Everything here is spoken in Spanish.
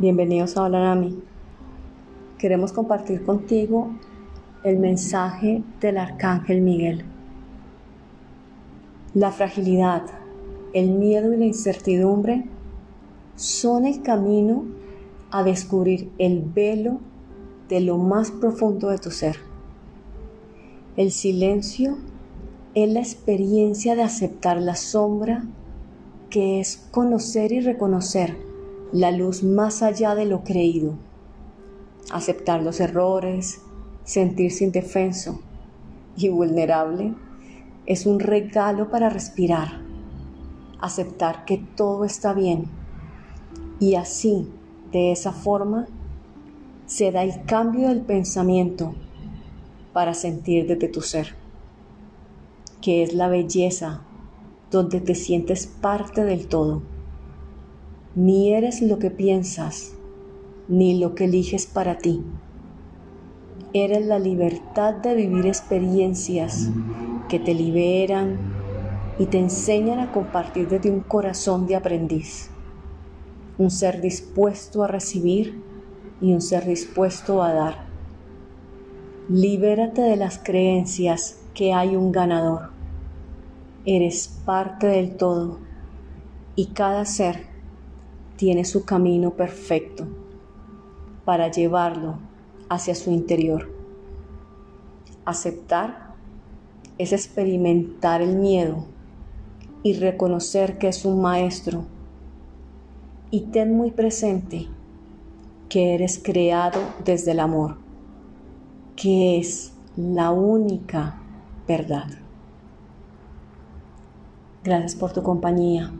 Bienvenidos a Mí. Queremos compartir contigo el mensaje del Arcángel Miguel. La fragilidad, el miedo y la incertidumbre son el camino a descubrir el velo de lo más profundo de tu ser. El silencio es la experiencia de aceptar la sombra que es conocer y reconocer la luz más allá de lo creído, aceptar los errores, sentirse indefenso y vulnerable es un regalo para respirar, aceptar que todo está bien y así, de esa forma, se da el cambio del pensamiento para sentir desde tu ser, que es la belleza donde te sientes parte del todo. Ni eres lo que piensas, ni lo que eliges para ti. Eres la libertad de vivir experiencias que te liberan y te enseñan a compartir desde un corazón de aprendiz. Un ser dispuesto a recibir y un ser dispuesto a dar. Libérate de las creencias que hay un ganador eres parte del todo y cada ser tiene su camino perfecto para llevarlo hacia su interior. Aceptar es experimentar el miedo y reconocer que es un maestro. Y ten muy presente que eres creado desde el amor, que es la única verdad. Gracias por tu compañía.